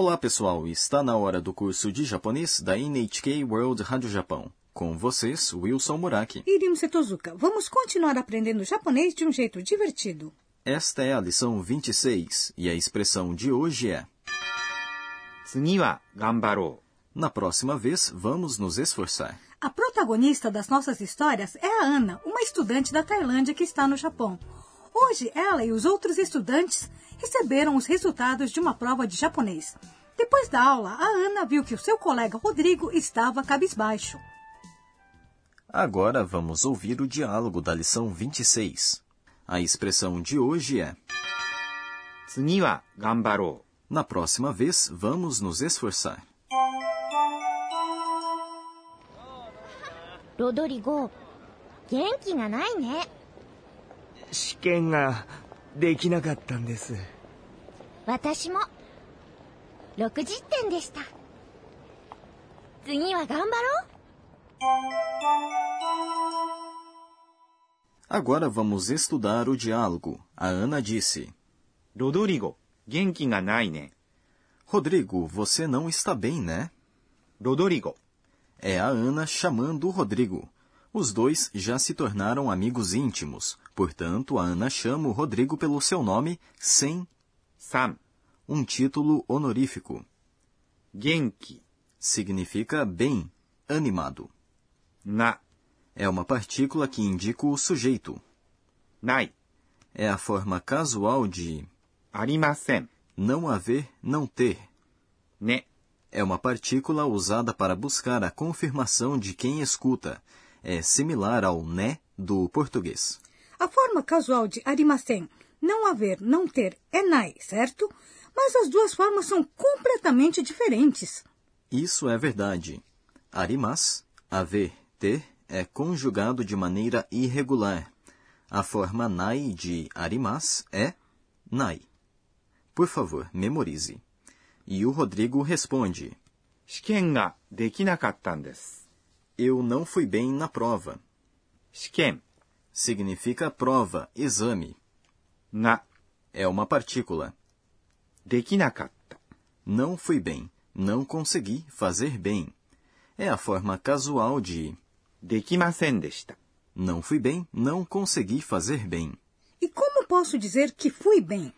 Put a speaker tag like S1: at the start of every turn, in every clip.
S1: Olá pessoal, está na hora do curso de japonês da NHK World Rádio Japão. Com vocês, Wilson Muraki.
S2: Irimo Setozuka, vamos continuar aprendendo japonês de um jeito divertido.
S1: Esta é a lição 26 e a expressão de hoje é. Na próxima vez, vamos nos esforçar.
S2: A protagonista das nossas histórias é a Ana, uma estudante da Tailândia que está no Japão. Hoje, ela e os outros estudantes receberam os resultados de uma prova de japonês. Depois da aula, a Ana viu que o seu colega Rodrigo estava cabisbaixo.
S1: Agora vamos ouvir o diálogo da lição 26. A expressão de hoje é:
S3: う次は頑張ろ
S1: Na próxima vez, vamos nos esforçar.
S4: ロドリゴ元気がないね
S5: 試験が できなかったんです
S4: 私も60点でした次は頑張ろう
S1: Agora vamos estudar o diálogo. A Ana disse:
S3: うロドリゴ元気がないね
S1: Rodrigo, você não está bem, né?
S3: ロドリゴ
S1: É a Ana chamando o Rodrigo. Os dois já se tornaram amigos íntimos, portanto, a Ana chama o Rodrigo pelo seu nome sem
S3: Sam,
S1: um título honorífico.
S3: Genki.
S1: Significa bem, animado.
S3: Na.
S1: É uma partícula que indica o sujeito.
S3: Nai.
S1: É a forma casual de
S3: arimasen,
S1: não haver, não ter.
S3: Ne.
S1: É uma partícula usada para buscar a confirmação de quem escuta É similar ao né do português.
S2: A forma casual de arimasen, não haver, não ter, é nai, certo? Mas as duas formas são completamente diferentes.
S1: Isso é verdade. Arimas, haver, ter, é conjugado de maneira irregular. A forma nai de arimas é nai. Por favor, memorize. E o Rodrigo responde:
S3: 試験ができなかったんです
S1: eu não fui bem na prova.
S3: Shiken
S1: significa prova, exame.
S3: Na
S1: é uma partícula.
S3: Dekinakatta
S1: não fui bem, não consegui fazer bem. É a forma casual de
S3: dekimasen.
S1: Não fui bem, não consegui fazer bem.
S2: E como posso dizer que fui bem?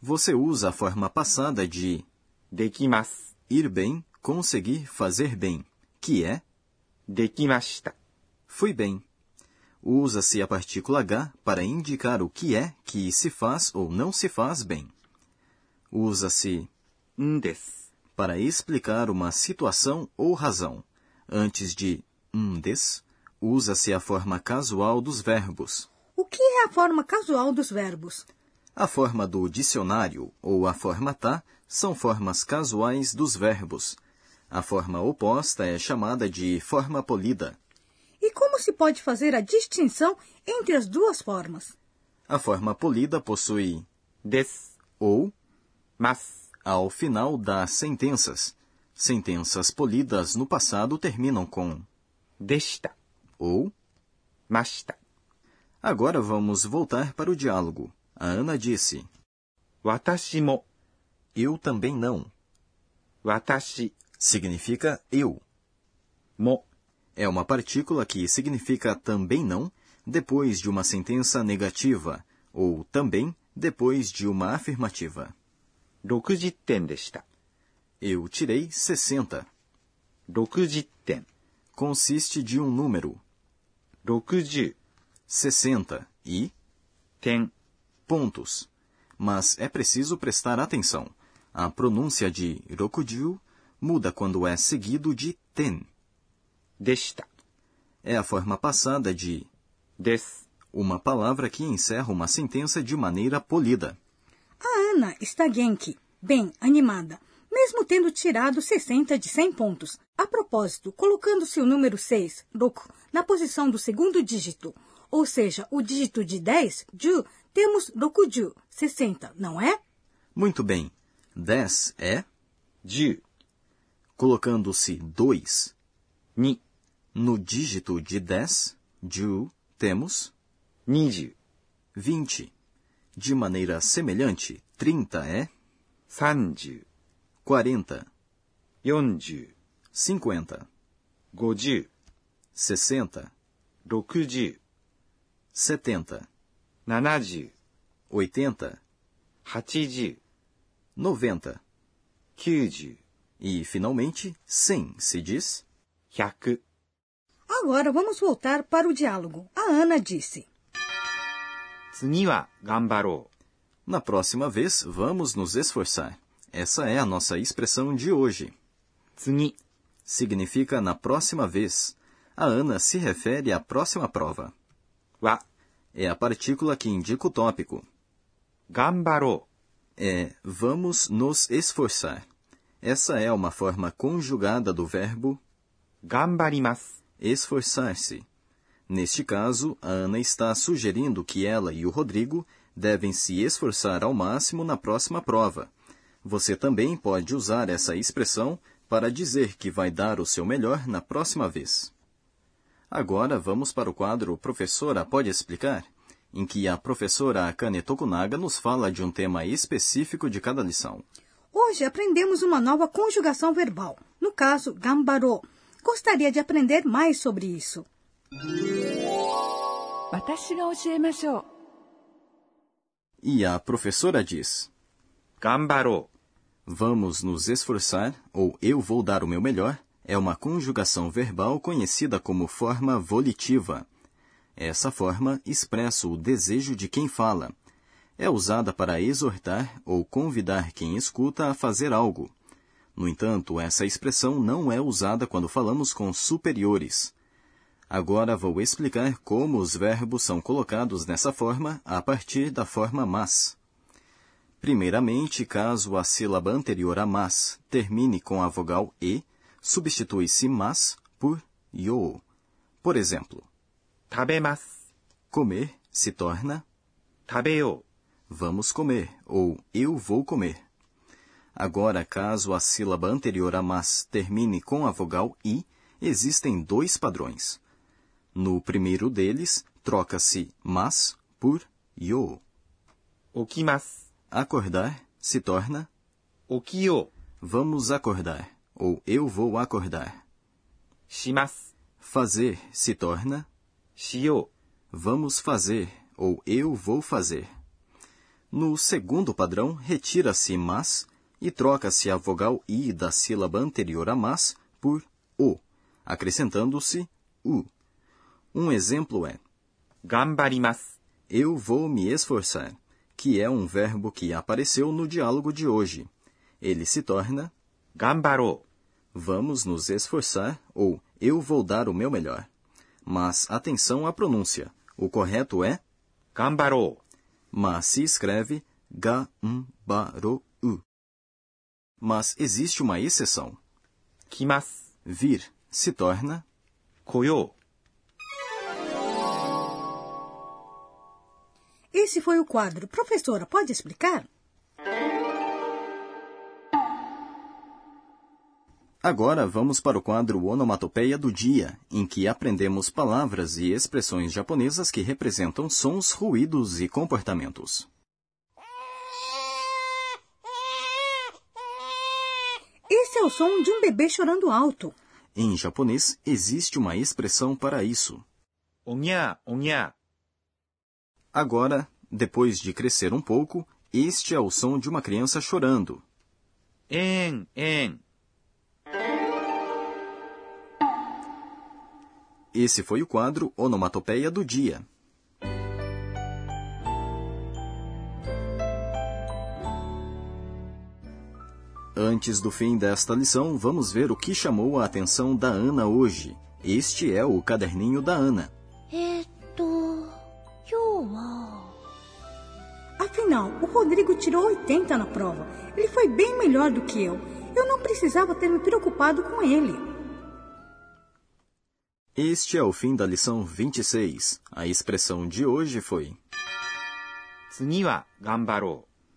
S1: Você usa a forma passada de
S3: dekimasu,
S1: ir bem, conseguir fazer bem, que é
S3: dekimashita.
S1: Fui bem. Usa-se a partícula ga para indicar o que é que se faz ou não se faz bem. Usa-se
S3: ndes
S1: para explicar uma situação ou razão. Antes de ndes, usa-se a forma casual dos verbos.
S2: O que é a forma casual dos verbos?
S1: A forma do dicionário ou a forma tá são formas casuais dos verbos. A forma oposta é chamada de forma polida.
S2: E como se pode fazer a distinção entre as duas formas?
S1: A forma polida possui
S3: des
S1: ou
S3: mas
S1: ao final das sentenças. Sentenças polidas no passado terminam com
S3: desta
S1: ou
S3: masta.
S1: Agora vamos voltar para o diálogo. A Ana disse:
S3: Watashi mo.
S1: Eu também não.
S3: Watashi
S1: Significa eu.
S3: も、
S1: É uma partícula que significa também não depois de uma sentença negativa ou também depois de uma afirmativa.
S3: 60点でした。
S1: Eu tirei 60.
S3: 60点。
S1: Consiste de um número,
S3: 60
S1: 60, e
S3: 点。
S1: pontos. Mas é preciso prestar atenção. A pronúncia de rokuju muda quando é seguido de ten.
S3: Desta.
S1: É a forma passada de
S3: des,
S1: uma palavra que encerra uma sentença de maneira polida.
S2: A Ana está genki, bem animada, mesmo tendo tirado 60 de 100 pontos. A propósito, colocando-se o número 6, roku, na posição do segundo dígito, ou seja, o dígito de 10, ju, temos rokuju, 60, não é?
S1: Muito bem. 10 é
S3: ju
S1: colocando-se 2 2、no dígito de 10, ju, temos 20、20. De maneira semelhante, 30 é, 30、40, 40、50, 50、60, 60、70, 70、80, 80、90
S3: 90、
S1: e, finalmente, 100 se diz
S3: 100。
S2: Agora vamos voltar para o diálogo. A Ana disse:
S3: 次は頑張ろ
S1: Na próxima vez, vamos nos esforçar. Essa é a nossa expressão de hoje.
S3: う。次、
S1: Significa na próxima vez. A Ana se refere à próxima prova.
S3: は
S1: É a partícula que indica o tópico.
S3: 頑張ろ
S1: É vamos nos esforçar. Essa é uma forma conjugada do verbo
S3: う。頑張ります。
S1: esforçar-se. Neste caso, a Ana está sugerindo que ela e o Rodrigo devem se esforçar ao máximo na próxima prova. Você também pode usar essa expressão para dizer que vai dar o seu melhor na próxima vez. Agora vamos para o quadro Professora Pode Explicar, em que a professora Akane Tokunaga nos fala de um tema específico de cada lição.
S2: Hoje aprendemos uma nova conjugação verbal, no caso, gambarou. Gostaria de aprender mais sobre isso.
S1: E a professora diz:
S3: Gambarou.
S1: Vamos nos esforçar, ou eu vou dar o meu melhor, é uma conjugação verbal conhecida como forma volitiva. Essa forma expressa o desejo de quem fala É usada para exortar ou convidar quem escuta a fazer algo. No entanto, essa expressão não é usada quando falamos com superiores. Agora vou explicar como os verbos são colocados nessa forma a partir da forma mas. Primeiramente, caso a sílaba anterior a mas termine com a vogal e, substitui-se mas por yo. Por exemplo,
S3: う。食べます。
S1: comer se torna
S3: 食べよ
S1: vamos comer ou eu vou comer. Agora, caso a sílaba anterior a mas termine com a vogal i, existem dois padrões. No primeiro deles, troca-se mas por yo.
S3: Okimasu.
S1: Acordar se torna
S3: okiyo.
S1: Vamos acordar ou eu vou acordar.
S3: Shimasu.
S1: Fazer se torna
S3: shio.
S1: Vamos fazer ou eu vou fazer. No segundo padrão, retira-se mas e troca-se a vogal i da sílaba anterior a mas por o, acrescentando-se u. Um exemplo é: Eu vou me esforçar, que é um verbo que apareceu no diálogo de hoje. Ele se torna
S3: Gambaro.
S1: Vamos nos esforçar ou eu vou dar o meu melhor. Mas atenção à pronúncia. O correto é
S3: Gambaro
S1: mas se escreve Gambaru. Mas existe uma exceção.
S3: Kimas.
S1: Vir se torna
S3: Koyo.
S2: Esse foi o quadro. Professora, pode explicar?
S1: Agora vamos para o quadro Onomatopeia do Dia, em que aprendemos palavras e expressões japonesas que representam sons, ruídos e comportamentos.
S2: Esse é o som de um bebê chorando alto.
S1: Em japonês, existe uma expressão para isso.
S3: Onya, onya.
S1: Agora, depois de crescer um pouco, este é o som de uma criança chorando.
S3: En, en.
S1: Esse foi o quadro Onomatopeia do Dia. Antes do fim desta lição, vamos ver o que chamou a atenção da Ana hoje. Este é o caderninho da Ana.
S2: Afinal, o Rodrigo tirou 80 na prova. Ele foi bem melhor do que eu. Eu não precisava ter me preocupado com ele.
S1: Este é o fim da lição 26. A expressão de hoje foi.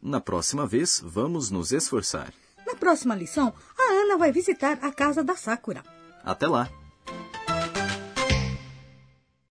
S1: Na próxima vez, vamos nos esforçar.
S2: Na próxima lição, a Ana vai visitar a casa da Sakura.
S1: Até lá!